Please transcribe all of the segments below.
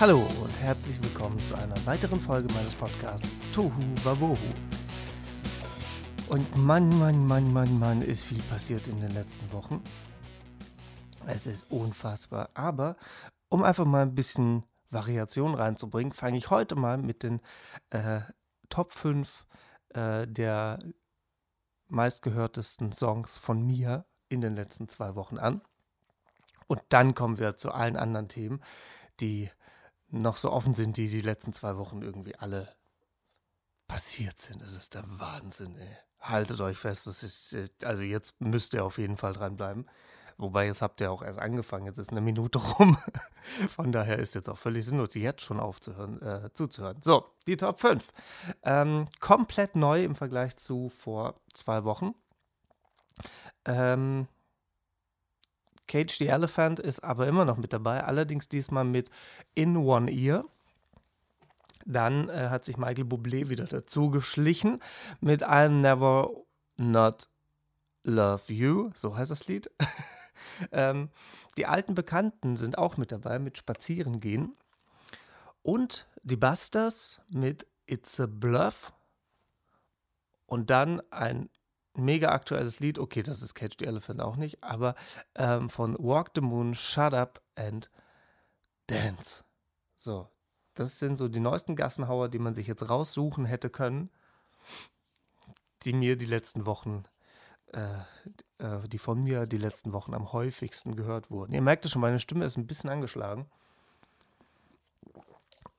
Hallo und herzlich willkommen zu einer weiteren Folge meines Podcasts Tohu Wabohu. Und Mann, Mann, Mann, Mann, Mann, ist viel passiert in den letzten Wochen. Es ist unfassbar. Aber um einfach mal ein bisschen Variation reinzubringen, fange ich heute mal mit den äh, Top 5 äh, der meistgehörtesten Songs von mir in den letzten zwei Wochen an. Und dann kommen wir zu allen anderen Themen, die noch so offen sind, die die letzten zwei Wochen irgendwie alle passiert sind. Das ist der Wahnsinn, ey. Haltet euch fest, das ist, äh, also jetzt müsst ihr auf jeden Fall dranbleiben. Wobei, jetzt habt ihr auch erst angefangen, jetzt ist eine Minute rum. Von daher ist jetzt auch völlig sinnlos, jetzt schon aufzuhören, äh, zuzuhören. So, die Top 5. Ähm, komplett neu im Vergleich zu vor zwei Wochen. Ähm, Cage the Elephant ist aber immer noch mit dabei, allerdings diesmal mit In One Ear. Dann äh, hat sich Michael Bublé wieder dazu geschlichen mit I'll Never Not Love You, so heißt das Lied. ähm, die alten Bekannten sind auch mit dabei mit Spazieren gehen. Und die Busters mit It's a Bluff. Und dann ein mega aktuelles Lied. Okay, das ist Catch the Elephant auch nicht, aber ähm, von Walk the Moon, Shut Up and Dance. So, das sind so die neuesten Gassenhauer, die man sich jetzt raussuchen hätte können, die mir die letzten Wochen, äh, äh, die von mir die letzten Wochen am häufigsten gehört wurden. Ihr merkt es schon, meine Stimme ist ein bisschen angeschlagen.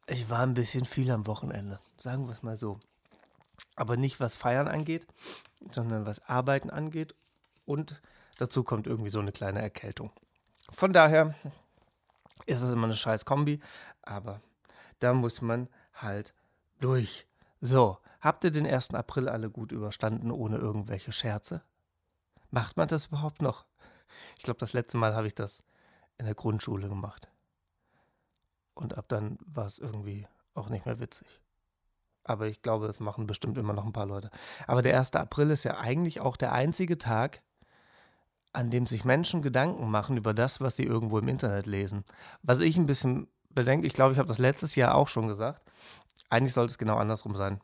Ich war ein bisschen viel am Wochenende, sagen wir es mal so. Aber nicht was Feiern angeht, sondern was Arbeiten angeht. Und dazu kommt irgendwie so eine kleine Erkältung. Von daher ist es immer eine scheiß Kombi, aber da muss man halt durch. So, habt ihr den 1. April alle gut überstanden, ohne irgendwelche Scherze? Macht man das überhaupt noch? Ich glaube, das letzte Mal habe ich das in der Grundschule gemacht. Und ab dann war es irgendwie auch nicht mehr witzig. Aber ich glaube, es machen bestimmt immer noch ein paar Leute. Aber der 1. April ist ja eigentlich auch der einzige Tag, an dem sich Menschen Gedanken machen über das, was sie irgendwo im Internet lesen. Was ich ein bisschen bedenke, ich glaube, ich habe das letztes Jahr auch schon gesagt, eigentlich sollte es genau andersrum sein.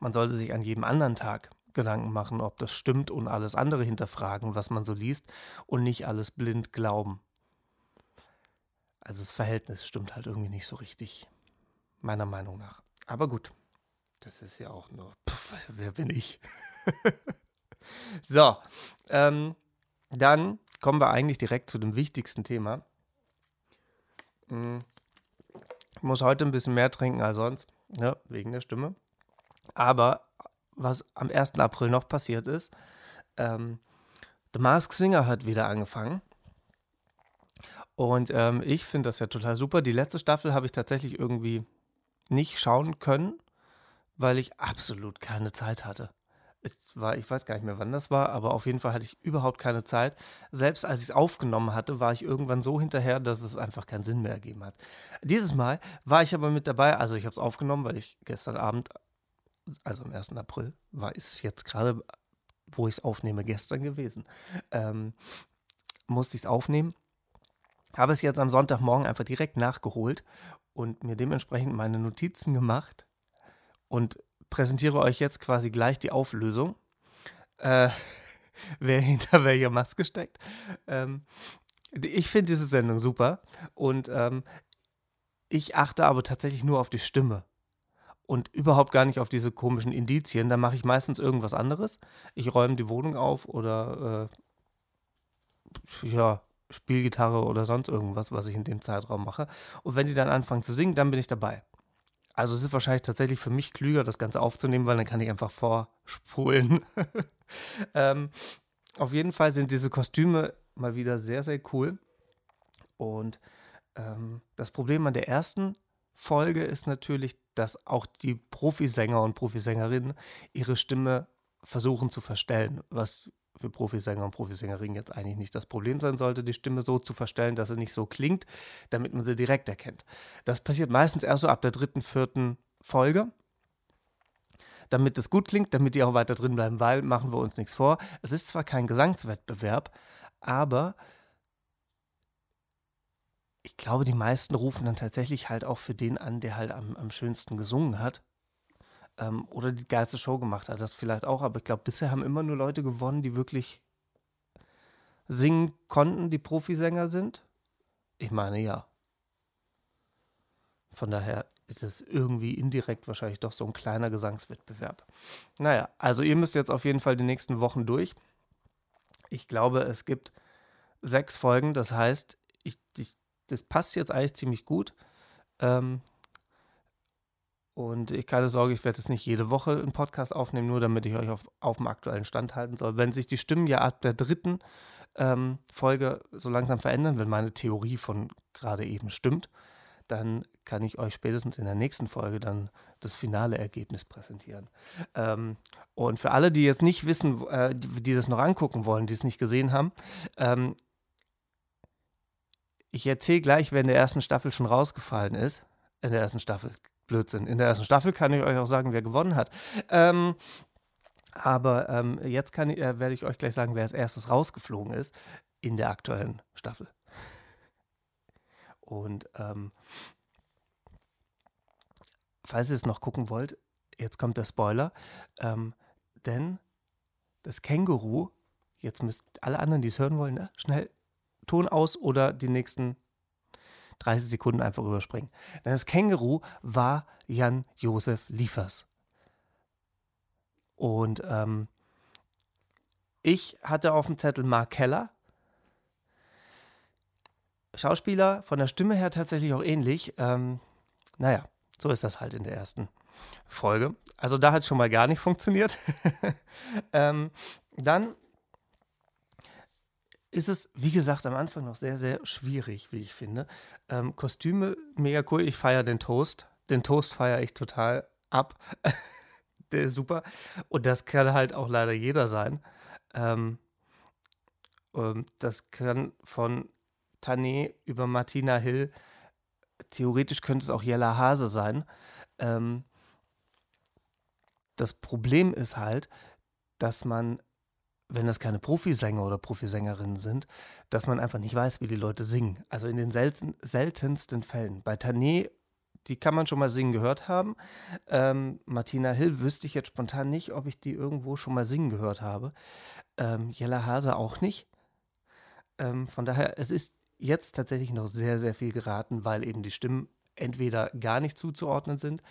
Man sollte sich an jedem anderen Tag Gedanken machen, ob das stimmt und alles andere hinterfragen, was man so liest und nicht alles blind glauben. Also das Verhältnis stimmt halt irgendwie nicht so richtig, meiner Meinung nach. Aber gut, das ist ja auch nur, pff, wer bin ich? so, ähm, dann kommen wir eigentlich direkt zu dem wichtigsten Thema. Hm, ich muss heute ein bisschen mehr trinken als sonst, ne, wegen der Stimme. Aber was am 1. April noch passiert ist, ähm, The Mask Singer hat wieder angefangen. Und ähm, ich finde das ja total super. Die letzte Staffel habe ich tatsächlich irgendwie nicht schauen können, weil ich absolut keine Zeit hatte. Es war, ich weiß gar nicht mehr, wann das war, aber auf jeden Fall hatte ich überhaupt keine Zeit. Selbst als ich es aufgenommen hatte, war ich irgendwann so hinterher, dass es einfach keinen Sinn mehr ergeben hat. Dieses Mal war ich aber mit dabei, also ich habe es aufgenommen, weil ich gestern Abend, also am 1. April, war es jetzt gerade, wo ich es aufnehme, gestern gewesen, ähm, musste ich es aufnehmen. Habe es jetzt am Sonntagmorgen einfach direkt nachgeholt und mir dementsprechend meine Notizen gemacht und präsentiere euch jetzt quasi gleich die Auflösung, äh, wer hinter welcher Maske steckt. Ähm, ich finde diese Sendung super und ähm, ich achte aber tatsächlich nur auf die Stimme und überhaupt gar nicht auf diese komischen Indizien. Da mache ich meistens irgendwas anderes. Ich räume die Wohnung auf oder äh, ja, Spielgitarre oder sonst irgendwas, was ich in dem Zeitraum mache. Und wenn die dann anfangen zu singen, dann bin ich dabei. Also es ist wahrscheinlich tatsächlich für mich klüger, das Ganze aufzunehmen, weil dann kann ich einfach vorspulen. ähm, auf jeden Fall sind diese Kostüme mal wieder sehr, sehr cool. Und ähm, das Problem an der ersten Folge ist natürlich, dass auch die Profisänger und Profisängerinnen ihre Stimme versuchen zu verstellen, was für Profisänger und Profisängerinnen jetzt eigentlich nicht das Problem sein sollte, die Stimme so zu verstellen, dass sie nicht so klingt, damit man sie direkt erkennt. Das passiert meistens erst so ab der dritten, vierten Folge. Damit es gut klingt, damit die auch weiter drin bleiben, weil, machen wir uns nichts vor, es ist zwar kein Gesangswettbewerb, aber ich glaube, die meisten rufen dann tatsächlich halt auch für den an, der halt am, am schönsten gesungen hat. Ähm, oder die geilste Show gemacht hat, das vielleicht auch. Aber ich glaube, bisher haben immer nur Leute gewonnen, die wirklich singen konnten, die Profisänger sind. Ich meine, ja. Von daher ist es irgendwie indirekt wahrscheinlich doch so ein kleiner Gesangswettbewerb. Naja, also ihr müsst jetzt auf jeden Fall die nächsten Wochen durch. Ich glaube, es gibt sechs Folgen, das heißt, ich, ich das passt jetzt eigentlich ziemlich gut. Ähm, und ich keine Sorge, ich werde jetzt nicht jede Woche einen Podcast aufnehmen, nur damit ich euch auf, auf dem aktuellen Stand halten soll. Wenn sich die Stimmen ja ab der dritten ähm, Folge so langsam verändern, wenn meine Theorie von gerade eben stimmt, dann kann ich euch spätestens in der nächsten Folge dann das finale Ergebnis präsentieren. Ähm, und für alle, die jetzt nicht wissen, äh, die, die, das noch angucken wollen, die es nicht gesehen haben, ähm, ich erzähle gleich, wenn der ersten Staffel schon rausgefallen ist. In der ersten Staffel. Blödsinn. In der ersten Staffel kann ich euch auch sagen, wer gewonnen hat. Ähm, aber ähm, jetzt kann, äh, werde ich euch gleich sagen, wer als erstes rausgeflogen ist in der aktuellen Staffel. Und ähm, falls ihr es noch gucken wollt, jetzt kommt der Spoiler. Ähm, denn das Känguru, jetzt müsst alle anderen, die es hören wollen, ne, schnell Ton aus oder die nächsten 30 Sekunden einfach überspringen. Denn das Känguru war Jan-Josef Liefers. Und ähm, ich hatte auf dem Zettel Mark Keller. Schauspieler, von der Stimme her tatsächlich auch ähnlich. Ähm, naja, so ist das halt in der ersten Folge. Also da hat es schon mal gar nicht funktioniert. ähm, dann ist es, wie gesagt, am Anfang noch sehr, sehr schwierig, wie ich finde. Ähm, Kostüme, mega cool. Ich feiere den Toast. Den Toast feiere ich total ab. Der ist super. Und das kann halt auch leider jeder sein. Ähm, ähm, das kann von Tané über Martina Hill, theoretisch könnte es auch Jella Hase sein. Ähm, das Problem ist halt, dass man wenn das keine Profisänger oder Profisängerinnen sind, dass man einfach nicht weiß, wie die Leute singen. Also in den selten, seltensten Fällen. Bei Tané, die kann man schon mal singen gehört haben. Ähm, Martina Hill wüsste ich jetzt spontan nicht, ob ich die irgendwo schon mal singen gehört habe. Ähm, Jella Hase auch nicht. Ähm, von daher, es ist jetzt tatsächlich noch sehr, sehr viel geraten, weil eben die Stimmen entweder gar nicht zuzuordnen sind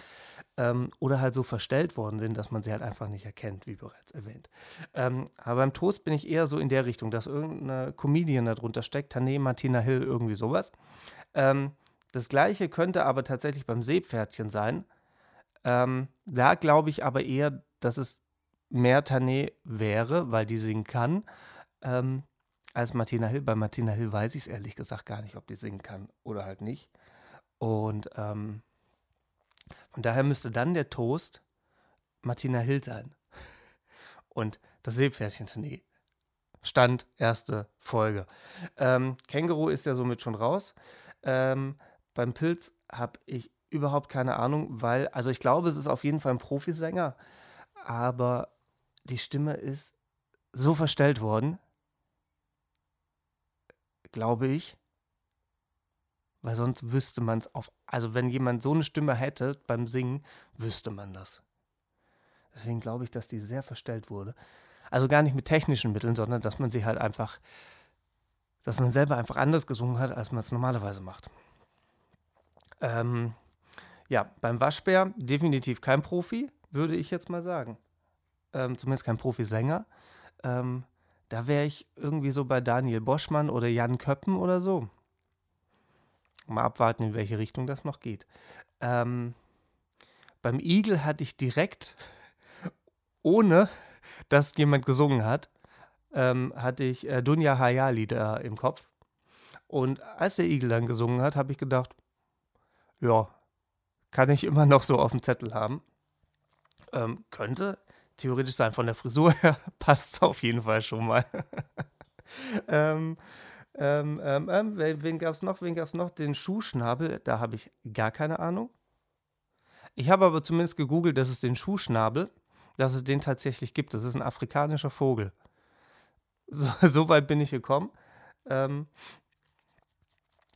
ähm, oder halt so verstellt worden sind, dass man sie halt einfach nicht erkennt, wie bereits erwähnt. Ähm, aber beim Toast bin ich eher so in der Richtung, dass irgendeine Comedian darunter steckt, Tané, Martina Hill, irgendwie sowas. Ähm, das gleiche könnte aber tatsächlich beim Seepferdchen sein. Ähm, da glaube ich aber eher, dass es mehr Tané wäre, weil die singen kann, ähm, als Martina Hill. Bei Martina Hill weiß ich es ehrlich gesagt gar nicht, ob die singen kann oder halt nicht. Und ähm, von daher müsste dann der Toast Martina Hill sein. Und das Seepferdchen nee. Stand erste Folge. Ähm, Känguru ist ja somit schon raus. Ähm, beim Pilz habe ich überhaupt keine Ahnung, weil, also ich glaube, es ist auf jeden Fall ein Profisänger, aber die Stimme ist so verstellt worden, glaube ich, weil sonst wüsste man es auf. Also, wenn jemand so eine Stimme hätte beim Singen, wüsste man das. Deswegen glaube ich, dass die sehr verstellt wurde. Also gar nicht mit technischen Mitteln, sondern dass man sie halt einfach, dass man selber einfach anders gesungen hat, als man es normalerweise macht. Ähm, ja, beim Waschbär definitiv kein Profi, würde ich jetzt mal sagen. Ähm, zumindest kein Profisänger. Ähm, da wäre ich irgendwie so bei Daniel Boschmann oder Jan Köppen oder so. Mal abwarten, in welche Richtung das noch geht. Ähm, beim Igel hatte ich direkt, ohne dass jemand gesungen hat, ähm, hatte ich äh, Dunja Hayali da im Kopf. Und als der Igel dann gesungen hat, habe ich gedacht, ja, kann ich immer noch so auf dem Zettel haben. Ähm, könnte theoretisch sein, von der Frisur her passt es auf jeden Fall schon mal. ähm, ähm, ähm, ähm, wen gab es noch? Wen gab es noch? Den Schuhschnabel, da habe ich gar keine Ahnung. Ich habe aber zumindest gegoogelt, dass es den Schuhschnabel, dass es den tatsächlich gibt. Das ist ein afrikanischer Vogel. So, so weit bin ich gekommen. Ähm,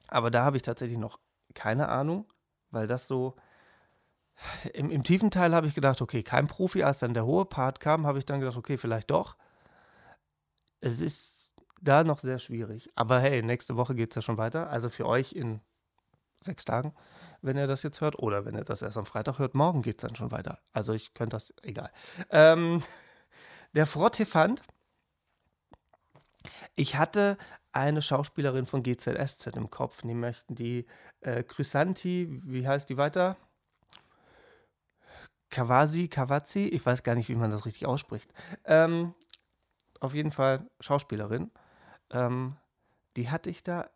Aber da habe ich tatsächlich noch keine Ahnung, weil das so. Im, Im tiefen Teil habe ich gedacht, okay, kein Profi. Als dann der hohe Part kam, habe ich dann gedacht, okay, vielleicht doch. Es ist da noch sehr schwierig. Aber hey, nächste Woche geht es ja schon weiter. Also für euch in sechs Tagen, wenn ihr das jetzt hört. Oder wenn ihr das erst am Freitag hört, morgen geht es dann schon weiter. Also ich könnte das, egal. Ähm, der Frottefant. Ich hatte eine Schauspielerin von GZSZ im Kopf. Die möchten die äh, Chrysanti, wie heißt die weiter? Kawasi, Kawazi, ich weiß gar nicht, wie man das richtig ausspricht. Ähm, auf jeden Fall Schauspielerin. Ähm, die hatte ich da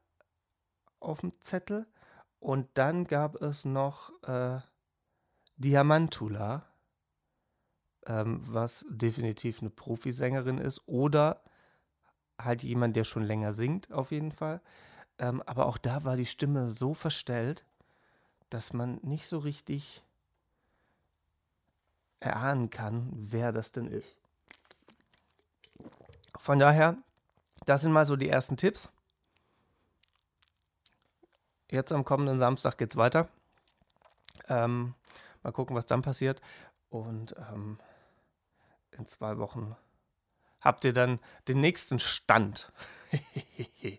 auf dem Zettel. Und dann gab es noch äh, Diamantula, ähm, was definitiv eine Profisängerin ist. Oder halt jemand, der schon länger singt, auf jeden Fall. Ähm, aber auch da war die Stimme so verstellt, dass man nicht so richtig erahnen kann, wer das denn ist. Von daher, das sind mal so die ersten Tipps. Jetzt am kommenden Samstag geht es weiter. Ähm, mal gucken, was dann passiert. Und ähm, in zwei Wochen habt ihr dann den nächsten Stand.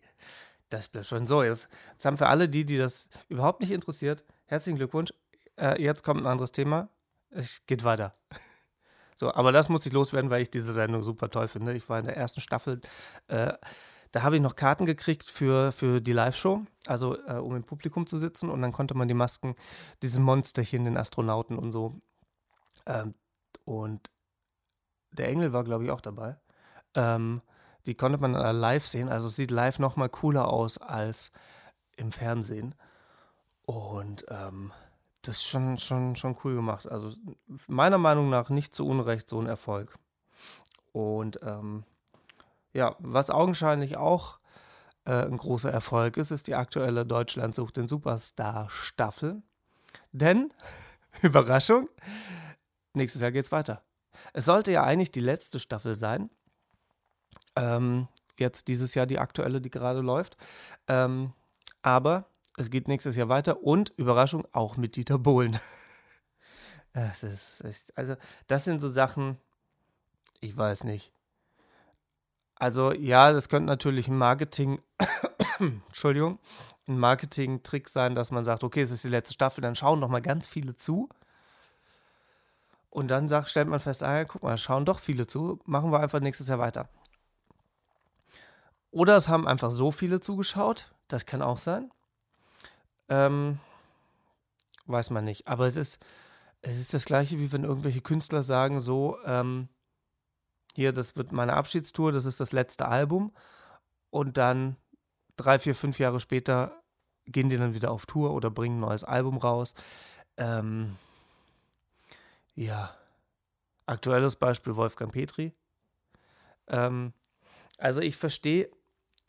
das bleibt schon so. Jetzt, jetzt, haben für alle die, die das überhaupt nicht interessiert, herzlichen Glückwunsch. Äh, jetzt kommt ein anderes Thema. Es geht weiter. So, aber das muss ich loswerden, weil ich diese Sendung super toll finde. Ich war in der ersten Staffel. Äh, da habe ich noch Karten gekriegt für, für die Live-Show, also äh, um im Publikum zu sitzen. Und dann konnte man die Masken, diese Monsterchen, den Astronauten und so. Ähm, und der Engel war, glaube ich, auch dabei. Ähm, die konnte man live sehen. Also es sieht live noch mal cooler aus als im Fernsehen. Und ähm, das ist schon, schon, schon cool gemacht. Also meiner Meinung nach nicht zu Unrecht so ein Erfolg. Und ähm, ja, was augenscheinlich auch äh, ein großer Erfolg ist, ist die aktuelle Deutschland sucht den Superstar Staffel. Denn, Überraschung, nächstes Jahr geht's weiter. Es sollte ja eigentlich die letzte Staffel sein. Ähm, jetzt dieses Jahr die aktuelle, die gerade läuft. Ähm, aber es geht nächstes Jahr weiter und Überraschung auch mit Dieter Bohlen. es ist, ist, also, das sind so Sachen, ich weiß nicht. Also, ja, das könnte natürlich ein Marketing, Entschuldigung, ein Marketing-Trick sein, dass man sagt, okay, es ist die letzte Staffel, dann schauen noch mal ganz viele zu. Und dann sagt, stellt man fest, ah, guck mal, schauen doch viele zu, machen wir einfach nächstes Jahr weiter. Oder es haben einfach so viele zugeschaut, das kann auch sein. Ähm, weiß man nicht. Aber es ist, es ist das gleiche, wie wenn irgendwelche Künstler sagen, so, ähm, hier, das wird meine Abschiedstour, das ist das letzte Album. Und dann drei, vier, fünf Jahre später gehen die dann wieder auf Tour oder bringen ein neues Album raus. Ähm, ja. Aktuelles Beispiel Wolfgang Petri. Ähm, also ich verstehe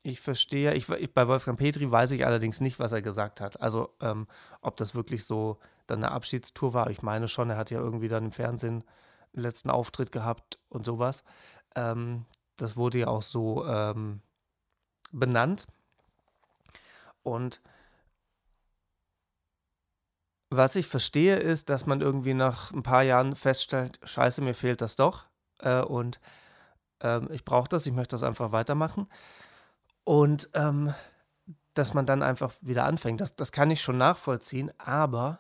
ich verstehe, ich, bei Wolfgang Petri weiß ich allerdings nicht, was er gesagt hat. Also, ähm, ob das wirklich so dann eine Abschiedstour war. Ich meine schon, er hat ja irgendwie dann im Fernsehen einen letzten Auftritt gehabt und sowas. Ähm, das wurde ja auch so ähm, benannt. Und was ich verstehe, ist, dass man irgendwie nach ein paar Jahren feststellt, scheiße, mir fehlt das doch. Äh, und ähm, ich brauche das, ich möchte das einfach weitermachen. Und ähm, dass man dann einfach wieder anfängt, das, das kann ich schon nachvollziehen, aber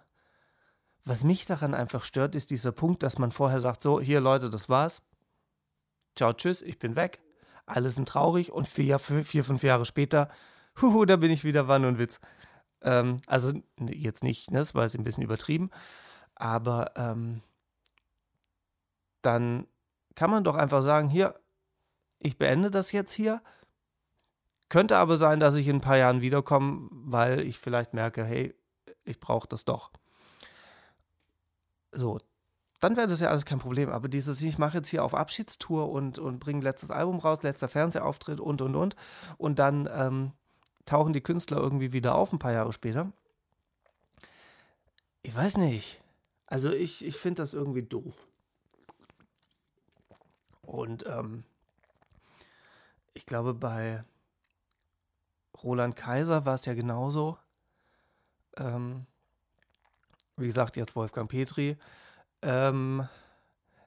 was mich daran einfach stört, ist dieser Punkt, dass man vorher sagt, so, hier Leute, das war's. Ciao, tschüss, ich bin weg. Alle sind traurig und vier, vier fünf Jahre später, huhu, da bin ich wieder Wann und Witz. Ähm, also jetzt nicht, ne, das war jetzt ein bisschen übertrieben, aber ähm, dann kann man doch einfach sagen, hier, ich beende das jetzt hier könnte aber sein, dass ich in ein paar Jahren wiederkomme, weil ich vielleicht merke, hey, ich brauche das doch. So, dann wäre das ja alles kein Problem. Aber dieses, ich mache jetzt hier auf Abschiedstour und, und bringe letztes Album raus, letzter Fernsehauftritt und, und, und. Und dann ähm, tauchen die Künstler irgendwie wieder auf, ein paar Jahre später. Ich weiß nicht. Also ich, ich finde das irgendwie doof. Und ähm, ich glaube, bei Roland Kaiser war es ja genauso. Ähm, wie gesagt, jetzt Wolfgang Petri, ähm,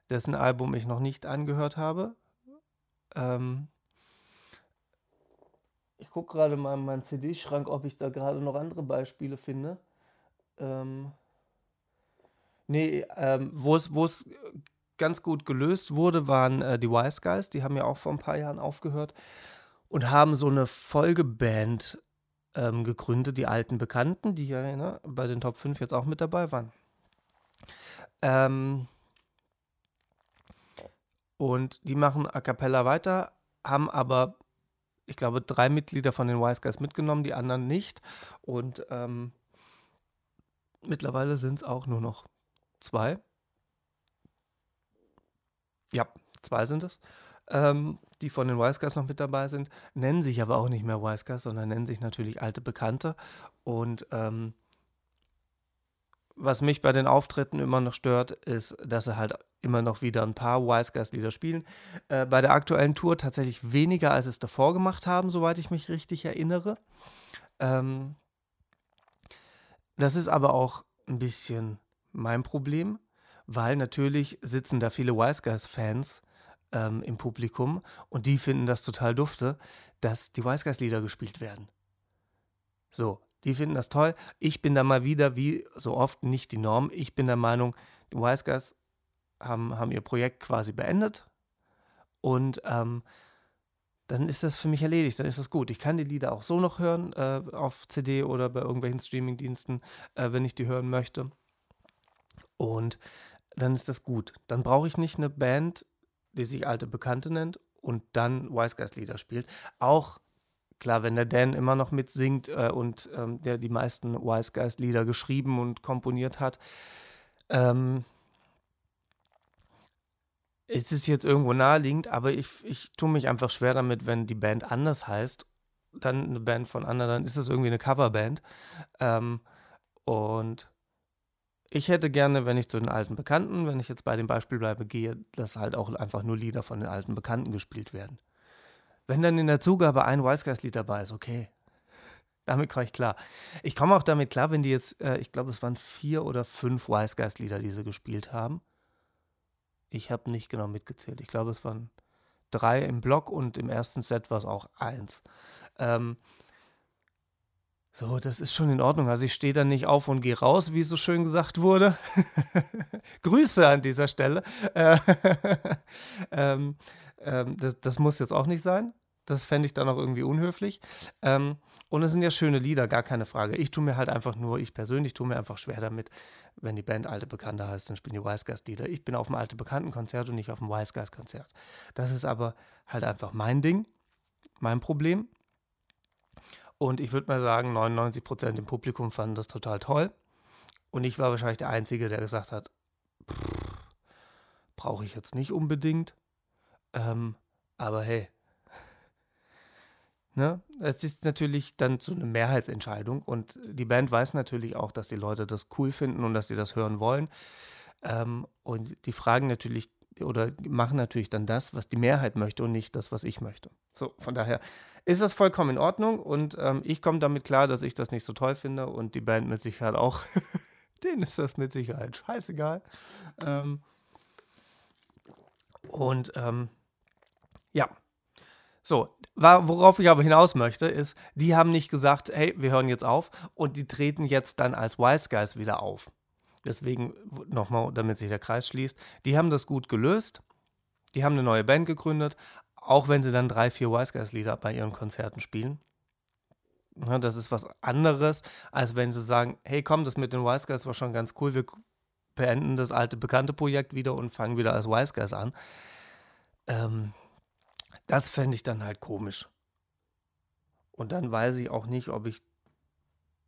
dessen Album ich noch nicht angehört habe. Ähm, ich gucke gerade mal in meinen CD-Schrank, ob ich da gerade noch andere Beispiele finde. Ähm, nee, ähm, wo es ganz gut gelöst wurde, waren äh, die Wise Guys. Die haben ja auch vor ein paar Jahren aufgehört und haben so eine Folgeband ähm, gegründet, die alten Bekannten, die ja ne, bei den Top 5 jetzt auch mit dabei waren. Ähm, und die machen A Cappella weiter, haben aber, ich glaube, drei Mitglieder von den Wise Guys mitgenommen, die anderen nicht. Und ähm, mittlerweile sind es auch nur noch zwei. Ja, zwei sind es. Ähm, die von den Wise Guys noch mit dabei sind, nennen sich aber auch nicht mehr Wise Guys, sondern nennen sich natürlich alte Bekannte. Und ähm, was mich bei den Auftritten immer noch stört, ist, dass sie halt immer noch wieder ein paar Wise Guys Lieder spielen. Äh, bei der aktuellen Tour tatsächlich weniger, als es davor gemacht haben, soweit ich mich richtig erinnere. Ähm, das ist aber auch ein bisschen mein Problem, weil natürlich sitzen da viele Wise Guys Fans ähm, im Publikum und die finden das total dufte, dass die Wise Guys Lieder gespielt werden. So, die finden das toll. Ich bin da mal wieder, wie so oft, nicht die Norm. Ich bin der Meinung, die Wise Guys haben, haben ihr Projekt quasi beendet und ähm, dann ist das für mich erledigt, dann ist das gut. Ich kann die Lieder auch so noch hören äh, auf CD oder bei irgendwelchen Streamingdiensten, äh, wenn ich die hören möchte. Und dann ist das gut. Dann brauche ich nicht eine Band, die sich alte Bekannte nennt und dann Wise Guys Lieder spielt. Auch klar, wenn der Dan immer noch mitsingt äh, und ähm, der die meisten Wise Guys Lieder geschrieben und komponiert hat, ähm, ist es jetzt irgendwo naheliegend, aber ich, ich tue mich einfach schwer damit, wenn die Band anders heißt, dann eine Band von anderen, dann ist es irgendwie eine Coverband. Ähm, und ich hätte gerne, wenn ich zu den alten Bekannten, wenn ich jetzt bei dem Beispiel bleibe, gehe, dass halt auch einfach nur Lieder von den alten Bekannten gespielt werden. Wenn dann in der Zugabe ein Wiseguys-Lied dabei ist, okay. Damit komme ich klar. Ich komme auch damit klar, wenn die jetzt, äh, ich glaube, es waren vier oder fünf Wiseguys-Lieder, die sie gespielt haben. Ich habe nicht genau mitgezählt. Ich glaube, es waren drei im Block und im ersten Set war es auch eins. Ähm, so, das ist schon in Ordnung. Also ich stehe da nicht auf und gehe raus, wie so schön gesagt wurde. Grüße an dieser Stelle. Äh, ähm, ähm, das, das, muss jetzt auch nicht sein. Das fände ich dann auch irgendwie unhöflich. Ähm, und es sind ja schöne Lieder, gar keine Frage. Ich tue mir halt einfach nur, ich persönlich tue mir einfach schwer damit, wenn die Band Alte Bekannte heißt, dann spielen die Wise Guys Lieder. Ich bin auf einem Alte Bekannten Konzert und nicht auf einem Wise Guys Konzert. Das ist aber halt einfach mein Ding, mein Problem. Und ich würde mal sagen, 99 Prozent im Publikum fanden das total toll. Und ich war wahrscheinlich der Einzige, der gesagt hat, brauche ich jetzt nicht unbedingt. Ähm, aber hey, ne? Es ist natürlich dann so eine Mehrheitsentscheidung und die Band weiß natürlich auch, dass die Leute das cool finden und dass sie das hören wollen. Ähm, und die fragen natürlich oder machen natürlich dann das, was die Mehrheit möchte und nicht das, was ich möchte. So, von daher ist das vollkommen in Ordnung und ähm, ich komme damit klar, dass ich das nicht so toll finde und die Band mit Sicherheit auch. Denen ist das mit Sicherheit scheißegal. Ähm, und ähm, ja, so, worauf ich aber hinaus möchte, ist, die haben nicht gesagt, hey, wir hören jetzt auf und die treten jetzt dann als Wise Guys wieder auf. Deswegen nochmal, damit sich der Kreis schließt, die haben das gut gelöst. Die haben eine neue Band gegründet, auch wenn sie dann drei, vier Wise Guys Lieder bei ihren Konzerten spielen. Ja, das ist was anderes, als wenn sie sagen, hey komm, das mit den Wise Guys war schon ganz cool, wir beenden das alte bekannte Projekt wieder und fangen wieder als Wise Guys an. Ähm, das fände ich dann halt komisch. Und dann weiß ich auch nicht, ob ich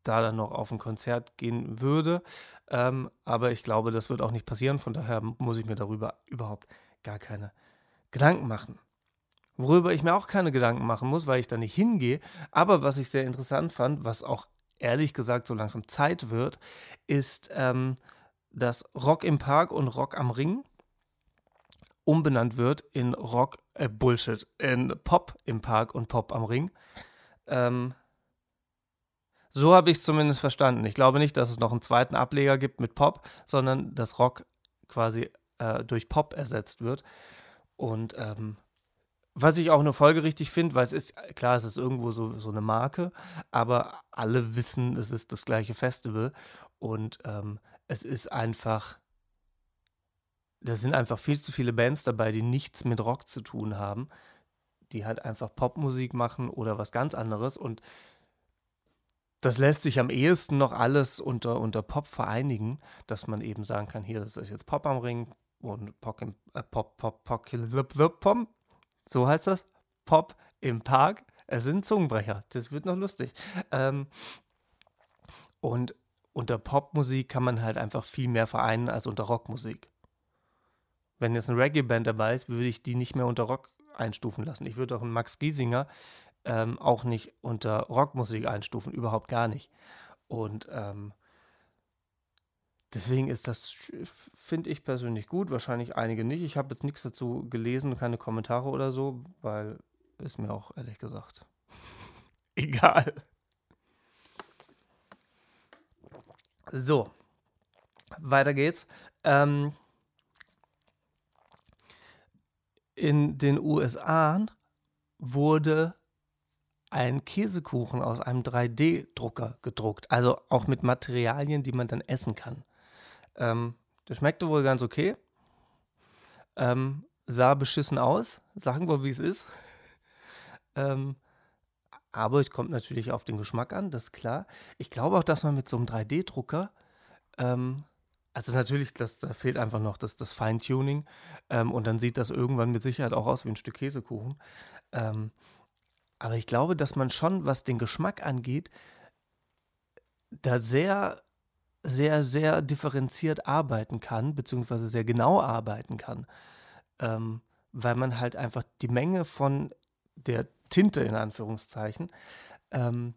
da dann noch auf ein Konzert gehen würde. Ähm, aber ich glaube, das wird auch nicht passieren. Von daher muss ich mir darüber überhaupt gar keine Gedanken machen. Worüber ich mir auch keine Gedanken machen muss, weil ich da nicht hingehe. Aber was ich sehr interessant fand, was auch ehrlich gesagt so langsam Zeit wird, ist, ähm, dass Rock im Park und Rock am Ring umbenannt wird in Rock, äh, Bullshit, in Pop im Park und Pop am Ring. Ähm, So habe ich es zumindest verstanden. Ich glaube nicht, dass es noch einen zweiten Ableger gibt mit Pop, sondern dass Rock quasi äh, durch Pop ersetzt wird. Und ähm, was ich auch eine Folge richtig finde, weil es ist, klar, es ist irgendwo so, so eine Marke, aber alle wissen, es ist das gleiche Festival. Und ähm, es ist einfach, da sind einfach viel zu viele Bands dabei, die nichts mit Rock zu tun haben, die halt einfach Popmusik machen oder was ganz anderes. Und das lässt sich am ehesten noch alles unter, unter Pop vereinigen, dass man eben sagen kann, hier, das ist jetzt Pop am Ring und Pop, äh, Pop, Pop, Pop, Pop, Pop, so heißt das, Pop im Park. Es sind Zungenbrecher, das wird noch lustig. Ähm, und unter Popmusik kann man halt einfach viel mehr vereinen als unter Rockmusik. Wenn jetzt eine Reggae-Band dabei ist, würde ich die nicht mehr unter Rock einstufen lassen. Ich würde auch einen Max Giesinger ähm, auch nicht unter Rockmusik einstufen, überhaupt gar nicht. Und ähm, deswegen ist das, finde ich persönlich gut, wahrscheinlich einige nicht. Ich habe jetzt nichts dazu gelesen, keine Kommentare oder so, weil ist mir auch ehrlich gesagt egal. So, weiter geht's. Ähm, in den USA wurde ein Käsekuchen aus einem 3D-Drucker gedruckt. Also auch mit Materialien, die man dann essen kann. Ähm, der schmeckte wohl ganz okay. Ähm, sah beschissen aus. Sagen wir, wie es ist. ähm, aber es kommt natürlich auf den Geschmack an, das ist klar. Ich glaube auch, dass man mit so einem 3D-Drucker, ähm, also natürlich, das, da fehlt einfach noch das, das Feintuning ähm, und dann sieht das irgendwann mit Sicherheit auch aus wie ein Stück Käsekuchen. Ähm, aber ich glaube, dass man schon, was den Geschmack angeht, da sehr, sehr, sehr differenziert arbeiten kann, beziehungsweise sehr genau arbeiten kann. Ähm, weil man halt einfach die Menge von der Tinte in Anführungszeichen ähm,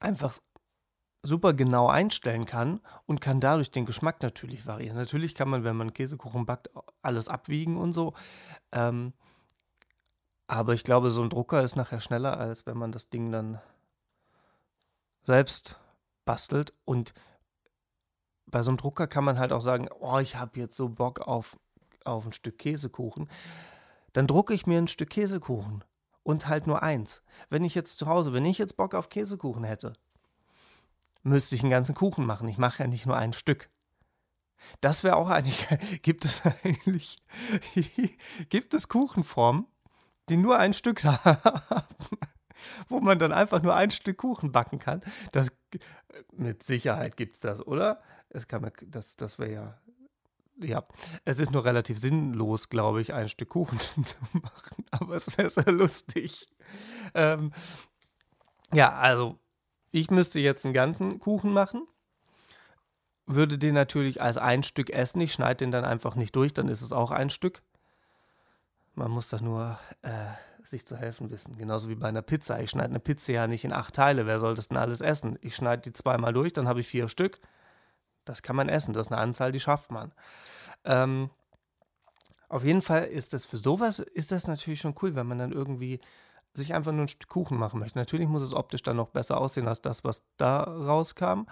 einfach super genau einstellen kann und kann dadurch den Geschmack natürlich variieren. Natürlich kann man, wenn man Käsekuchen backt, alles abwiegen und so. Ähm, aber ich glaube, so ein Drucker ist nachher schneller, als wenn man das Ding dann selbst bastelt. Und bei so einem Drucker kann man halt auch sagen, oh, ich habe jetzt so Bock auf, auf ein Stück Käsekuchen. Dann drucke ich mir ein Stück Käsekuchen und halt nur eins. Wenn ich jetzt zu Hause, wenn ich jetzt Bock auf Käsekuchen hätte, müsste ich einen ganzen Kuchen machen. Ich mache ja nicht nur ein Stück. Das wäre auch eigentlich, gibt es eigentlich, gibt es Kuchenformen, die nur ein Stück haben, wo man dann einfach nur ein Stück Kuchen backen kann. Das, mit Sicherheit gibt es das, oder? Es kann, das das wäre ja. Ja, es ist nur relativ sinnlos, glaube ich, ein Stück Kuchen zu machen, aber es wäre sehr lustig. Ähm, ja, also ich müsste jetzt einen ganzen Kuchen machen, würde den natürlich als ein Stück essen. Ich schneide den dann einfach nicht durch, dann ist es auch ein Stück. Man muss da nur äh, sich zu helfen wissen. Genauso wie bei einer Pizza. Ich schneide eine Pizza ja nicht in acht Teile. Wer soll das denn alles essen? Ich schneide die zweimal durch, dann habe ich vier Stück. Das kann man essen. Das ist eine Anzahl, die schafft man. Ähm, auf jeden Fall ist das für sowas, ist das natürlich schon cool, wenn man dann irgendwie sich einfach nur ein Stück Kuchen machen möchte. Natürlich muss es optisch dann noch besser aussehen als das, was da rauskam.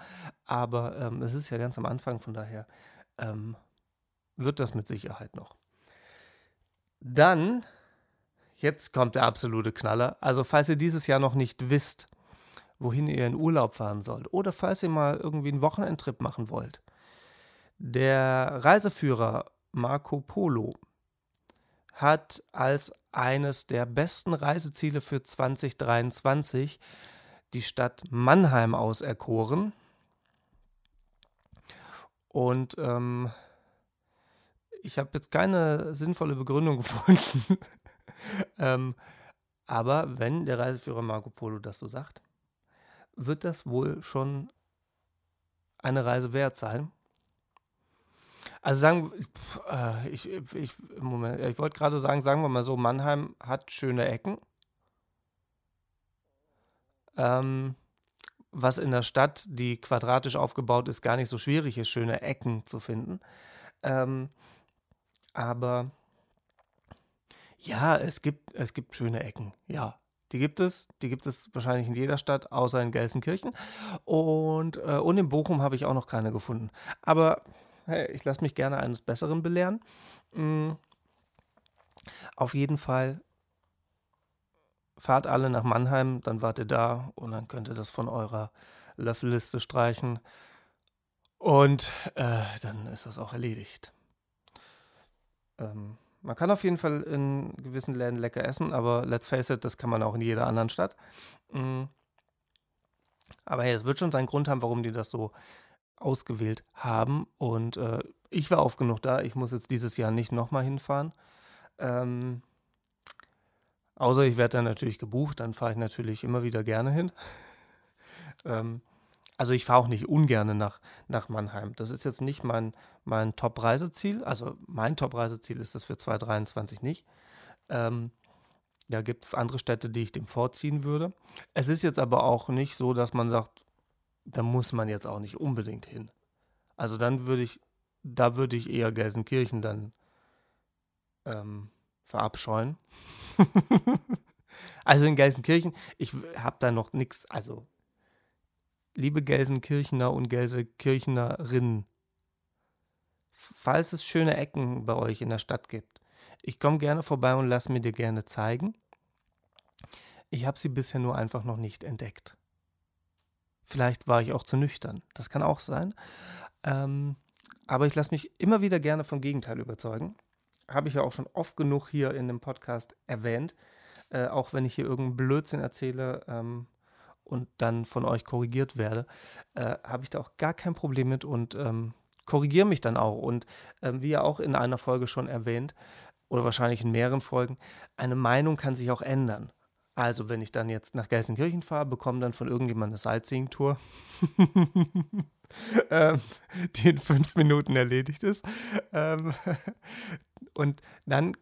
Aber ähm, es ist ja ganz am Anfang, von daher ähm, wird das mit Sicherheit noch. Dann, jetzt kommt der absolute Knaller. Also, falls ihr dieses Jahr noch nicht wisst, wohin ihr in Urlaub fahren sollt oder falls ihr mal irgendwie einen Wochenendtrip machen wollt, der Reiseführer Marco Polo hat als eines der besten Reiseziele für 2023 die Stadt Mannheim auserkoren. Und ähm, ich habe jetzt keine sinnvolle Begründung gefunden. ähm, aber wenn der Reiseführer Marco Polo das so sagt, wird das wohl schon eine Reise wert sein. Also sagen, äh, ich, ich, Moment, ich wollte gerade sagen, sagen wir mal so, Mannheim hat schöne Ecken. Ähm, was in der Stadt, die quadratisch aufgebaut ist, gar nicht so schwierig ist, schöne Ecken zu finden. Ähm, aber ja, es gibt, es gibt schöne Ecken, ja, Die gibt es. Die gibt es wahrscheinlich in jeder Stadt, außer in Gelsenkirchen. Und, äh, und in Bochum habe ich auch noch keine gefunden. Aber hey, ich lasse mich gerne eines Besseren belehren. Mhm. Auf jeden Fall fahrt alle nach Mannheim, dann wart ihr da und dann könnt ihr das von eurer Löffelliste streichen. Und äh, dann ist das auch erledigt. Ähm, man kann auf jeden Fall in gewissen Läden lecker essen, aber let's face it, das kann man auch in jeder anderen Stadt. Mhm. Aber hey, es wird schon seinen Grund haben, warum die das so ausgewählt haben. Und äh, ich war oft genug da. Ich muss jetzt dieses Jahr nicht nochmal hinfahren. Ähm, außer ich werde dann natürlich gebucht, dann fahre ich natürlich immer wieder gerne hin. ähm, also ich fahre auch nicht ungern nach, nach Mannheim. Das ist jetzt nicht mein, mein Top-Reiseziel. Also mein Top-Reiseziel ist das für 2023 nicht. Ähm, da gibt es andere Städte, die ich dem vorziehen würde. Es ist jetzt aber auch nicht so, dass man sagt, da muss man jetzt auch nicht unbedingt hin. Also dann würde ich, da würde ich eher Gelsenkirchen dann ähm, verabscheuen. also in Gelsenkirchen, ich habe da noch nichts, also liebe Gelsenkirchener und Gelsenkirchenerinnen, falls es schöne Ecken bei euch in der Stadt gibt, ich komme gerne vorbei und lasse mir dir gerne zeigen. Ich habe sie bisher nur einfach noch nicht entdeckt. Vielleicht war ich auch zu nüchtern. Das kann auch sein. Ähm, aber ich lasse mich immer wieder gerne vom Gegenteil überzeugen. Habe ich ja auch schon oft genug hier in dem Podcast erwähnt. Äh, auch wenn ich hier irgendeinen Blödsinn erzähle ähm, und dann von euch korrigiert werde, äh, habe ich da auch gar kein Problem mit und ähm, korrigiere mich dann auch. Und ähm, wie ja auch in einer Folge schon erwähnt, oder wahrscheinlich in mehreren Folgen, eine Meinung kann sich auch ändern. Also, wenn ich dann jetzt nach Gelsenkirchen fahre, bekomme dann von irgendjemandem eine Sightseeing-Tour, ähm, die in fünf Minuten erledigt ist. Ähm, und dann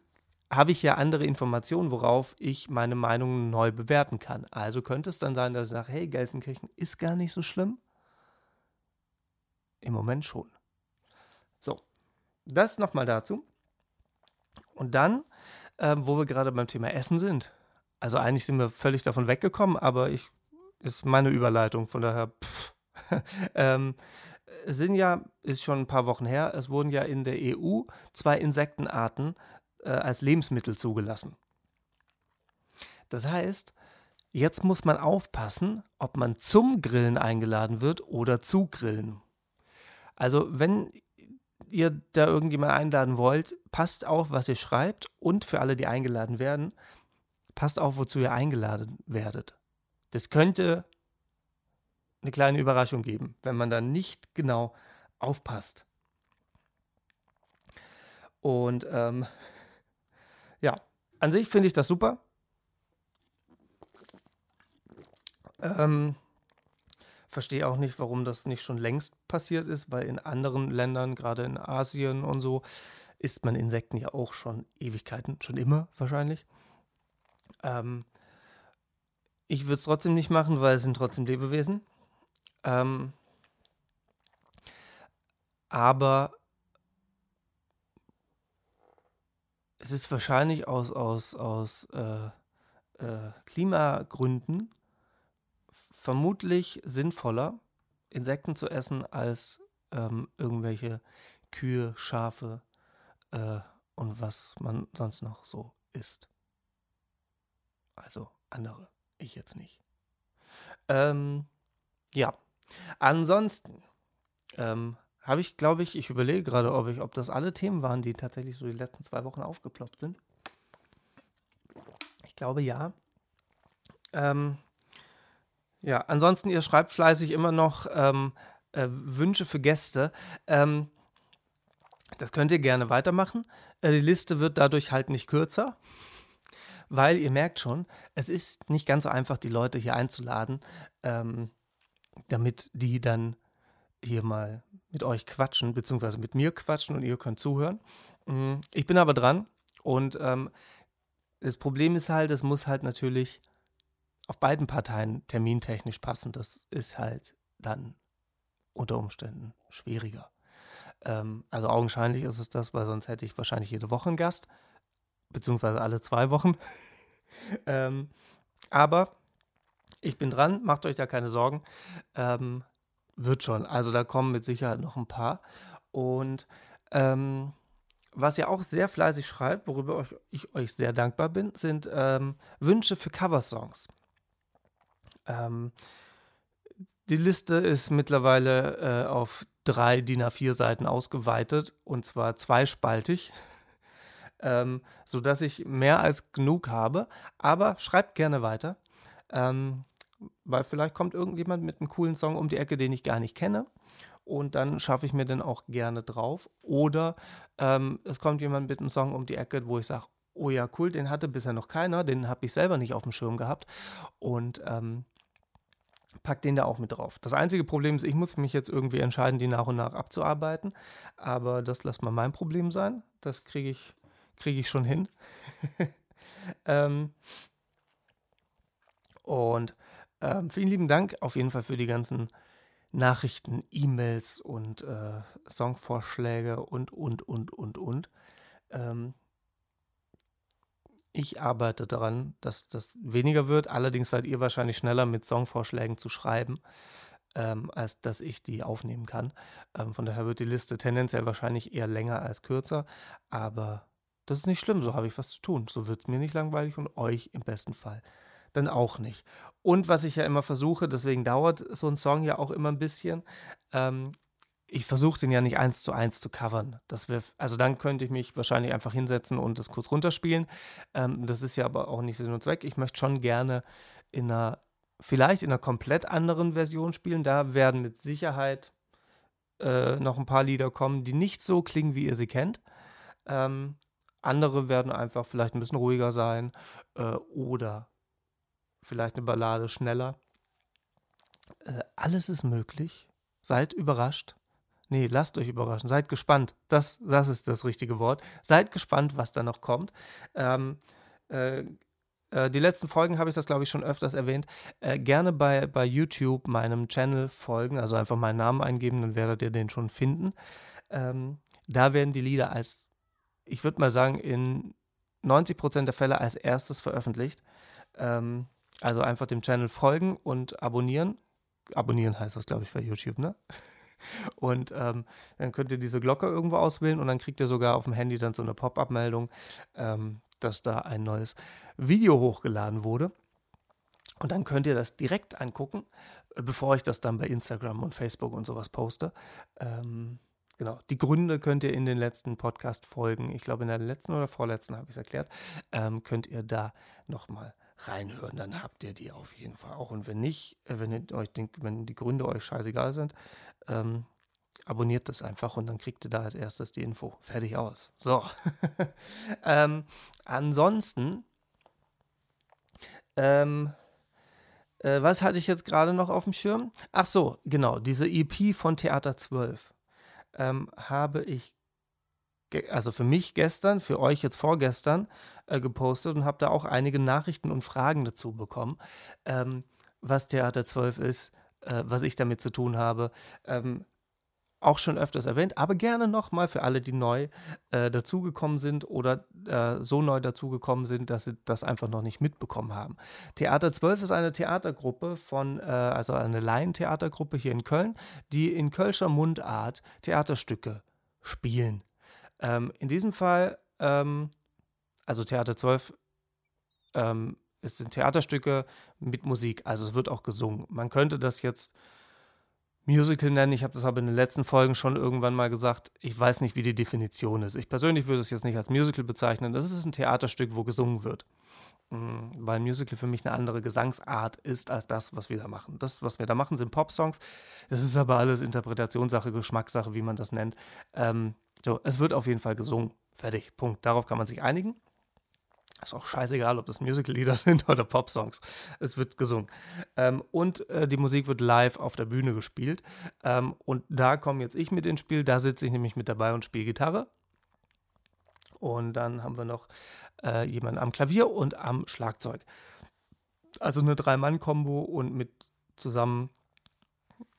habe ich ja andere Informationen, worauf ich meine Meinung neu bewerten kann. Also könnte es dann sein, dass ich sage, hey, Gelsenkirchen ist gar nicht so schlimm. Im Moment schon. So, das nochmal dazu. Und dann, ähm, wo wir gerade beim Thema Essen sind, also eigentlich sind wir völlig davon weggekommen, aber ich ist meine Überleitung, von daher pff. ähm, sind ja, ist schon ein paar Wochen her, es wurden ja in der EU zwei Insektenarten äh, als Lebensmittel zugelassen. Das heißt, jetzt muss man aufpassen, ob man zum Grillen eingeladen wird oder zu Grillen. Also wenn ihr da irgendjemand einladen wollt, passt auf, was ihr schreibt und für alle, die eingeladen werden, passt auf, wozu ihr eingeladen werdet. Das könnte eine kleine Überraschung geben, wenn man da nicht genau aufpasst. Und ähm, ja, an sich finde ich das super. Ähm, verstehe auch nicht, warum das nicht schon längst passiert ist, weil in anderen Ländern, gerade in Asien und so, isst man Insekten ja auch schon Ewigkeiten, schon immer wahrscheinlich. Ähm, ich würde es trotzdem nicht machen, weil es sind trotzdem Lebewesen. Ähm, aber es ist wahrscheinlich aus, aus, aus äh, äh, Klimagründen vermutlich sinnvoller, Insekten zu essen, als ähm, irgendwelche Kühe, Schafe äh, und was man sonst noch so isst. Also andere, ich jetzt nicht. Ähm, ja, ansonsten ähm, habe ich, glaube ich, ich überlege gerade, ob ich, ob das alle Themen waren, die tatsächlich so die letzten zwei Wochen aufgeploppt sind. Ich glaube ja. Ähm, ja, ansonsten, ihr schreibt fleißig immer noch ähm, äh, Wünsche für Gäste. Ähm, das könnt ihr gerne weitermachen. Äh, die Liste wird dadurch halt nicht kürzer weil ihr merkt schon, es ist nicht ganz so einfach, die Leute hier einzuladen, ähm, damit die dann hier mal mit euch quatschen, beziehungsweise mit mir quatschen und ihr könnt zuhören. Mm, ich bin aber dran und ähm, das Problem ist halt, es muss halt natürlich auf beiden Parteien termintechnisch passen. Das ist halt dann unter Umständen schwieriger. Ähm, also augenscheinlich ist es das, weil sonst hätte ich wahrscheinlich jede Woche einen Gast beziehungsweise alle zwei Wochen. ähm, Aber ich bin dran, macht euch da keine Sorgen. Ähm, wird schon. Also da kommen mit Sicherheit noch ein paar. Und ähm, was ihr auch sehr fleißig schreibt, worüber ich, ich euch sehr dankbar bin, sind ähm, Wünsche für Coversongs. Ähm, die Liste ist mittlerweile äh, auf drei DIN A4 Seiten ausgeweitet und zwar zweispaltig, ähm, sodass ich mehr als genug habe. Aber schreibt gerne weiter, ähm, weil vielleicht kommt irgendjemand mit einem coolen Song um die Ecke, den ich gar nicht kenne. Und dann schaffe ich mir den auch gerne drauf. Oder ähm, es kommt jemand mit einem Song um die Ecke, wo ich sage, oh ja, cool, den hatte bisher noch keiner, den habe ich selber nicht auf dem Schirm gehabt. Und ähm, pack den da auch mit drauf. Das einzige Problem ist, ich muss mich jetzt irgendwie entscheiden, die nach und nach abzuarbeiten. Aber das lässt mal mein Problem sein. Das kriege ich, krieg ich schon hin. ähm, und ähm, vielen lieben Dank auf jeden Fall für die ganzen Nachrichten, E-Mails und äh, Songvorschläge und, und, und, und, und. Ähm, ich arbeite daran, dass das weniger wird. Allerdings seid ihr wahrscheinlich schneller mit Songvorschlägen zu schreiben, ähm, als dass ich die aufnehmen kann. Ähm, von daher wird die Liste tendenziell wahrscheinlich eher länger als kürzer. Aber das ist nicht schlimm, so habe ich was zu tun. So wird es mir nicht langweilig und euch im besten Fall dann auch nicht. Und was ich ja immer versuche, deswegen dauert so ein Song ja auch immer ein bisschen, ähm, ich versuche den ja nicht eins zu eins zu covern. Das wär, also dann könnte ich mich wahrscheinlich einfach hinsetzen und das kurz runterspielen. Ähm, das ist ja aber auch nicht Sinn und Zweck. Ich möchte schon gerne in einer, vielleicht in einer komplett anderen Version spielen. Da werden mit Sicherheit äh, noch ein paar Lieder kommen, die nicht so klingen, wie ihr sie kennt. Ähm, andere werden einfach vielleicht ein bisschen ruhiger sein äh, oder vielleicht eine Ballade schneller. Äh, alles ist möglich. Seid überrascht. Nee, lasst euch überraschen. Seid gespannt. Das, das ist das richtige Wort. Seid gespannt, was da noch kommt. Ähm, äh, äh, die letzten Folgen habe ich das, glaube ich, schon öfters erwähnt. Äh, gerne bei, bei YouTube meinem Channel folgen, also einfach meinen Namen eingeben, dann werdet ihr den schon finden. Ähm, da werden die Lieder als, ich würde mal sagen, in 90% der Fälle als erstes veröffentlicht. Ähm, also einfach dem Channel folgen und abonnieren. Abonnieren heißt das, glaube ich, bei YouTube, ne? Und ähm, dann könnt ihr diese Glocke irgendwo auswählen und dann kriegt ihr sogar auf dem Handy dann so eine Pop-up-Meldung, ähm, dass da ein neues Video hochgeladen wurde. Und dann könnt ihr das direkt angucken, äh, bevor ich das dann bei Instagram und Facebook und sowas poste. Ähm, genau, die Gründe könnt ihr in den letzten Podcast-Folgen, ich glaube in der letzten oder vorletzten habe ich es erklärt, ähm, könnt ihr da nochmal reinhören. Dann habt ihr die auf jeden Fall auch. Und wenn nicht, äh, wenn euch denkt, wenn die Gründe euch scheißegal sind, ähm, abonniert das einfach und dann kriegt ihr da als erstes die Info. Fertig aus. So. ähm, ansonsten, ähm, äh, was hatte ich jetzt gerade noch auf dem Schirm? Ach so, genau, diese EP von Theater 12 ähm, habe ich, also für mich gestern, für euch jetzt vorgestern äh, gepostet und habe da auch einige Nachrichten und Fragen dazu bekommen, ähm, was Theater 12 ist, äh, was ich damit zu tun habe. Ähm, auch schon öfters erwähnt, aber gerne nochmal für alle, die neu äh, dazugekommen sind oder äh, so neu dazugekommen sind, dass sie das einfach noch nicht mitbekommen haben. Theater 12 ist eine Theatergruppe von, äh, also eine Laientheatergruppe hier in Köln, die in Kölscher Mundart Theaterstücke spielen. Ähm, in diesem Fall, ähm, also Theater 12 ähm, es sind Theaterstücke mit Musik, also es wird auch gesungen. Man könnte das jetzt Musical nennen. Ich habe das aber in den letzten Folgen schon irgendwann mal gesagt. Ich weiß nicht, wie die Definition ist. Ich persönlich würde es jetzt nicht als Musical bezeichnen. Das ist ein Theaterstück, wo gesungen wird. Mm, weil Musical für mich eine andere Gesangsart ist als das, was wir da machen. Das, was wir da machen, sind Popsongs. Das ist aber alles Interpretationssache, Geschmackssache, wie man das nennt. Ähm, so, es wird auf jeden Fall gesungen. Fertig. Punkt. Darauf kann man sich einigen. Ist auch scheißegal, ob das Musical-Lieder sind oder Pop-Songs. Es wird gesungen. Ähm, und äh, die Musik wird live auf der Bühne gespielt. Ähm, und da komme jetzt ich mit ins Spiel. Da sitze ich nämlich mit dabei und spiele Gitarre. Und dann haben wir noch äh, jemanden am Klavier und am Schlagzeug. Also eine Drei-Mann-Kombo und mit zusammen,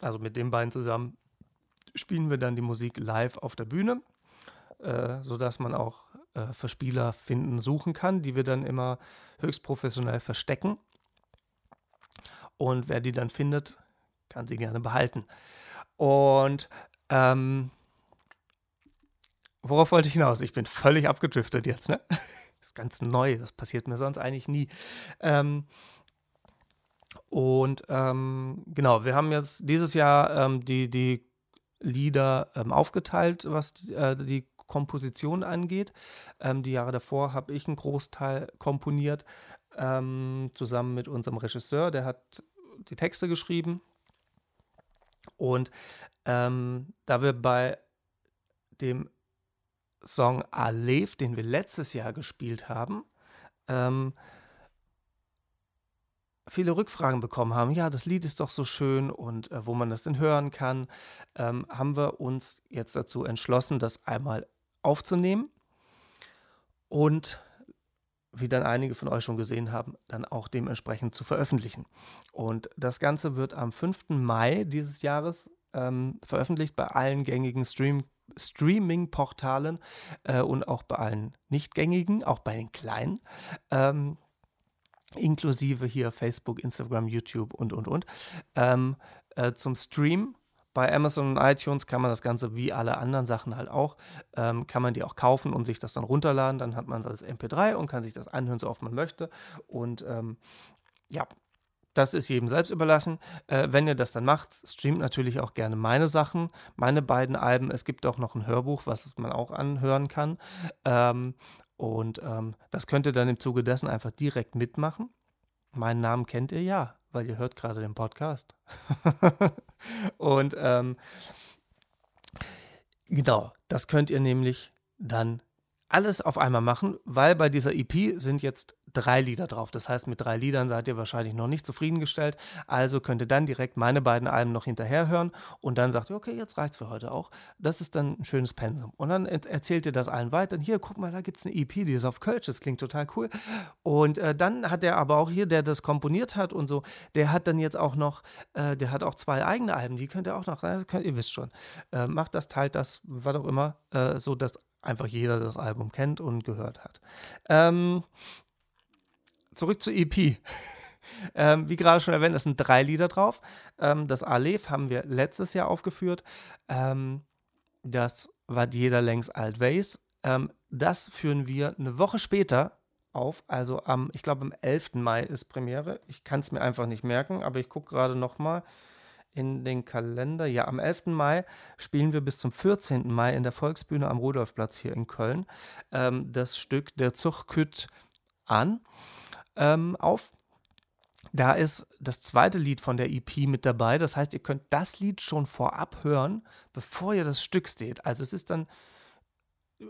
also mit den beiden zusammen, spielen wir dann die Musik live auf der Bühne, äh, sodass man auch äh, Verspieler finden, suchen kann, die wir dann immer höchst professionell verstecken. Und wer die dann findet, kann sie gerne behalten. Und ähm, worauf wollte ich hinaus? Ich bin völlig abgedriftet jetzt, ne? Das ist ganz neu, das passiert mir sonst eigentlich nie. Ähm, und ähm, genau, wir haben jetzt dieses Jahr ähm, die, die Lieder ähm, aufgeteilt, was die, äh, die Komposition angeht. Ähm, die Jahre davor habe ich einen Großteil komponiert, ähm, zusammen mit unserem Regisseur, der hat die Texte geschrieben. Und ähm, da wir bei dem Song Alef, den wir letztes Jahr gespielt haben, ähm, viele Rückfragen bekommen haben, ja, das Lied ist doch so schön und äh, wo man das denn hören kann, ähm, haben wir uns jetzt dazu entschlossen, das einmal aufzunehmen und, wie dann einige von euch schon gesehen haben, dann auch dementsprechend zu veröffentlichen. Und das Ganze wird am 5. Mai dieses Jahres ähm, veröffentlicht bei allen gängigen Stream Streaming-Portalen äh, und auch bei allen nicht gängigen, auch bei den kleinen. Ähm, inklusive hier Facebook, Instagram, YouTube und, und, und. Ähm, äh, zum Stream bei Amazon und iTunes kann man das Ganze wie alle anderen Sachen halt auch, ähm, kann man die auch kaufen und sich das dann runterladen. Dann hat man das MP3 und kann sich das anhören, so oft man möchte. Und ähm, ja, das ist jedem selbst überlassen. Äh, wenn ihr das dann macht, streamt natürlich auch gerne meine Sachen, meine beiden Alben. Es gibt auch noch ein Hörbuch, was man auch anhören kann. Ähm, und ähm, das könnt ihr dann im Zuge dessen einfach direkt mitmachen. Meinen Namen kennt ihr ja, weil ihr hört gerade den Podcast. und ähm, genau, das könnt ihr nämlich dann alles auf einmal machen, weil bei dieser EP sind jetzt drei Lieder drauf. Das heißt, mit drei Liedern seid ihr wahrscheinlich noch nicht zufriedengestellt. Also könnt ihr dann direkt meine beiden Alben noch hinterher hören und dann sagt ihr, okay, jetzt reicht's für heute auch. Das ist dann ein schönes Pensum. Und dann erzählt ihr das allen weiter. Hier, guck mal, da gibt es eine EP, die ist auf Kölsch. Das klingt total cool. Und äh, dann hat er aber auch hier, der das komponiert hat und so, der hat dann jetzt auch noch, äh, der hat auch zwei eigene Alben. Die könnt ihr auch noch, äh, könnt, ihr wisst schon. Äh, macht das, teilt das, was auch immer, äh, so dass einfach jeder das Album kennt und gehört hat. Ähm, zurück zur EP. ähm, wie gerade schon erwähnt, es sind drei Lieder drauf. Ähm, das Alef haben wir letztes Jahr aufgeführt. Ähm, das war jeder längst alt weiß. Ähm, das führen wir eine Woche später auf. Also am, ich glaube, am 11. Mai ist Premiere. Ich kann es mir einfach nicht merken, aber ich gucke gerade nochmal in den Kalender. Ja, am 11. Mai spielen wir bis zum 14. Mai in der Volksbühne am Rudolfplatz hier in Köln ähm, das Stück Der Zuchtkütt an ähm, auf. Da ist das zweite Lied von der EP mit dabei. Das heißt, ihr könnt das Lied schon vorab hören, bevor ihr das Stück steht. Also es ist dann,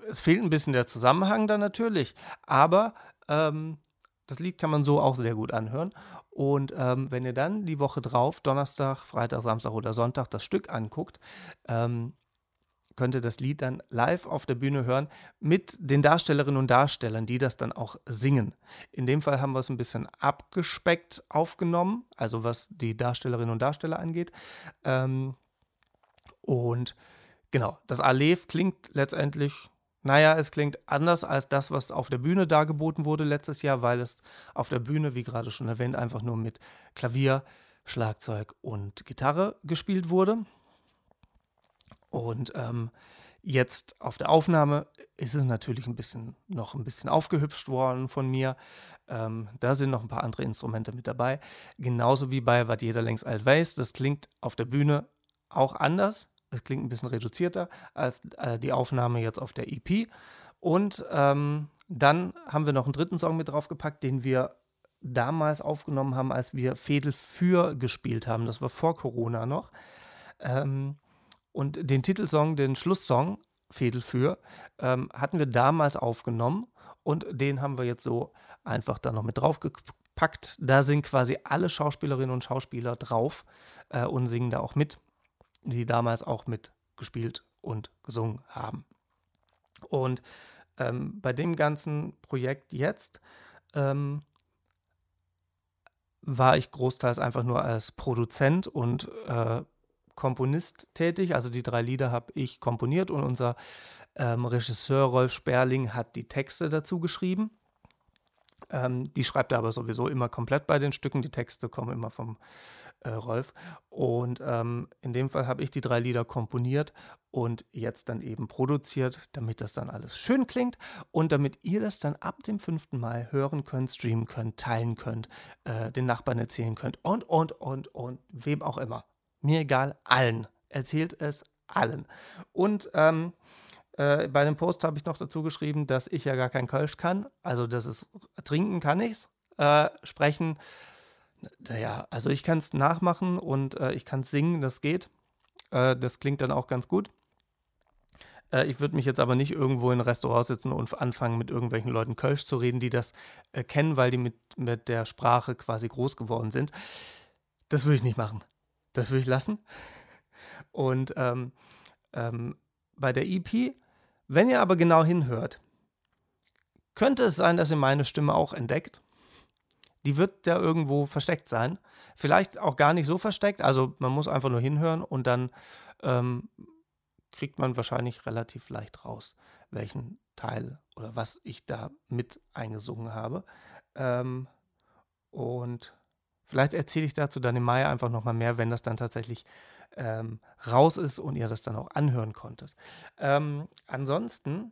es fehlt ein bisschen der Zusammenhang dann natürlich, aber ähm, das Lied kann man so auch sehr gut anhören. Und ähm, wenn ihr dann die Woche drauf, Donnerstag, Freitag, Samstag oder Sonntag, das Stück anguckt, ähm, könnt ihr das Lied dann live auf der Bühne hören mit den Darstellerinnen und Darstellern, die das dann auch singen. In dem Fall haben wir es ein bisschen abgespeckt aufgenommen, also was die Darstellerinnen und Darsteller angeht. Ähm, und genau, das Alef klingt letztendlich, naja, es klingt anders als das, was auf der Bühne dargeboten wurde letztes Jahr, weil es auf der Bühne, wie gerade schon erwähnt, einfach nur mit Klavier, Schlagzeug und Gitarre gespielt wurde. Und ähm, jetzt auf der Aufnahme ist es natürlich ein bisschen noch ein bisschen aufgehübscht worden von mir. Ähm, da sind noch ein paar andere Instrumente mit dabei. Genauso wie bei Was jeder längst alt weiß. Das klingt auf der Bühne auch anders. Es klingt ein bisschen reduzierter als äh, die Aufnahme jetzt auf der EP. Und ähm, dann haben wir noch einen dritten Song mit draufgepackt, den wir damals aufgenommen haben, als wir Fädel für gespielt haben. Das war vor Corona noch. Ähm, und den Titelsong, den Schlusssong, Fädel für, ähm, hatten wir damals aufgenommen und den haben wir jetzt so einfach da noch mit draufgepackt. Da sind quasi alle Schauspielerinnen und Schauspieler drauf äh, und singen da auch mit, die damals auch mitgespielt und gesungen haben. Und ähm, bei dem ganzen Projekt jetzt ähm, war ich großteils einfach nur als Produzent und äh, Komponist tätig. Also die drei Lieder habe ich komponiert und unser ähm, Regisseur Rolf Sperling hat die Texte dazu geschrieben. Ähm, die schreibt er aber sowieso immer komplett bei den Stücken. Die Texte kommen immer vom äh, Rolf. Und ähm, in dem Fall habe ich die drei Lieder komponiert und jetzt dann eben produziert, damit das dann alles schön klingt und damit ihr das dann ab dem 5. Mai hören könnt, streamen könnt, teilen könnt, äh, den Nachbarn erzählen könnt und, und, und, und, wem auch immer. Mir egal, allen. Erzählt es allen. Und ähm, äh, bei dem Post habe ich noch dazu geschrieben, dass ich ja gar kein Kölsch kann. Also das ist, trinken kann ich äh, sprechen naja, also ich kann es nachmachen und äh, ich kann es singen, das geht. Äh, das klingt dann auch ganz gut. Äh, ich würde mich jetzt aber nicht irgendwo in ein Restaurant sitzen und anfangen, mit irgendwelchen Leuten Kölsch zu reden, die das äh, kennen, weil die mit, mit der Sprache quasi groß geworden sind. Das würde ich nicht machen. Das würde ich lassen. Und ähm, ähm, bei der EP, wenn ihr aber genau hinhört, könnte es sein, dass ihr meine Stimme auch entdeckt die wird da irgendwo versteckt sein. Vielleicht auch gar nicht so versteckt. Also man muss einfach nur hinhören und dann ähm, kriegt man wahrscheinlich relativ leicht raus, welchen Teil oder was ich da mit eingesungen habe. Ähm, und vielleicht erzähle ich dazu dann im Mai einfach nochmal mehr, wenn das dann tatsächlich ähm, raus ist und ihr das dann auch anhören konntet. Ähm, ansonsten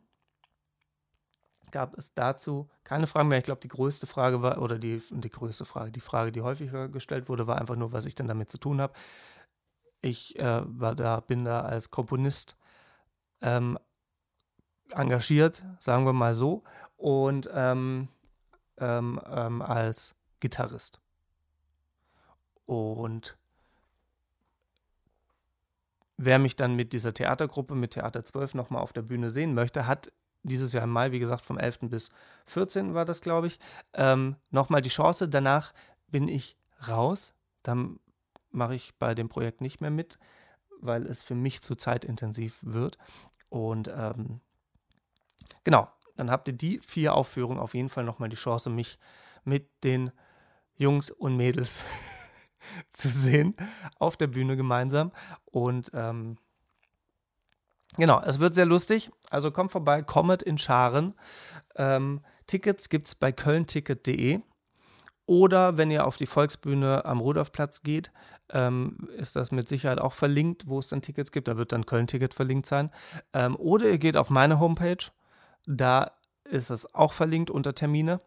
gab es dazu keine Fragen mehr. Ich glaube, die größte Frage war, oder die, die größte Frage, die Frage, die häufiger gestellt wurde, war einfach nur, was ich denn damit zu tun habe. Ich äh, war da, bin da als Komponist ähm, engagiert, sagen wir mal so, und ähm, ähm, ähm als Gitarrist. Und wer mich dann mit dieser Theatergruppe, mit Theater 12 nochmal auf der Bühne sehen möchte, hat dieses Jahr im Mai, wie gesagt, vom 11. bis 14. war das, glaube ich, ähm, nochmal die Chance. Danach bin ich raus. Dann mache ich bei dem Projekt nicht mehr mit, weil es für mich zu zeitintensiv wird. Und ähm, genau, dann habt ihr die vier Aufführungen auf jeden Fall nochmal die Chance, mich mit den Jungs und Mädels zu sehen auf der Bühne gemeinsam. Und ähm, Genau, es wird sehr lustig. Also kommt vorbei, kommet in Scharen. Ähm, Tickets gibt es bei kölnticket.de. Oder wenn ihr auf die Volksbühne am Rudolfplatz geht, ähm, ist das mit Sicherheit auch verlinkt, wo es dann Tickets gibt. Da wird dann Köln-Ticket verlinkt sein. Ähm, oder ihr geht auf meine Homepage. Da ist es auch verlinkt unter Termine.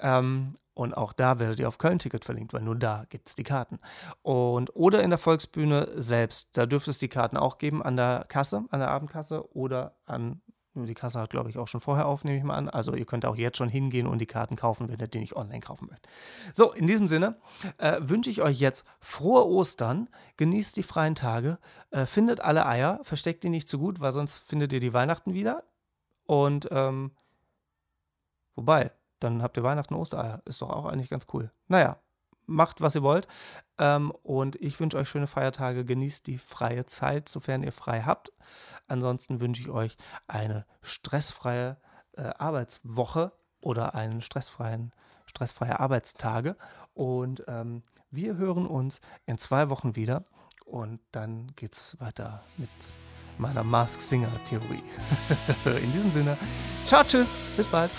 Ähm, und auch da werdet ihr auf Köln-Ticket verlinkt, weil nur da gibt es die Karten. Und, oder in der Volksbühne selbst, da dürfte es die Karten auch geben an der Kasse, an der Abendkasse oder an, die Kasse hat glaube ich auch schon vorher auf, nehme ich mal an. Also ihr könnt auch jetzt schon hingehen und die Karten kaufen, wenn ihr die nicht online kaufen möchtet. So, in diesem Sinne äh, wünsche ich euch jetzt frohe Ostern, genießt die freien Tage, äh, findet alle Eier, versteckt die nicht zu gut, weil sonst findet ihr die Weihnachten wieder. Und ähm, wobei, dann habt ihr Weihnachten Ostereier. Ist doch auch eigentlich ganz cool. Naja, macht, was ihr wollt. Ähm, und ich wünsche euch schöne Feiertage. Genießt die freie Zeit, sofern ihr frei habt. Ansonsten wünsche ich euch eine stressfreie äh, Arbeitswoche oder einen stressfreien, stressfreie Arbeitstage. Und ähm, wir hören uns in zwei Wochen wieder. Und dann geht's weiter mit meiner Mask Singer Theorie. in diesem Sinne, ciao, tschüss, bis bald.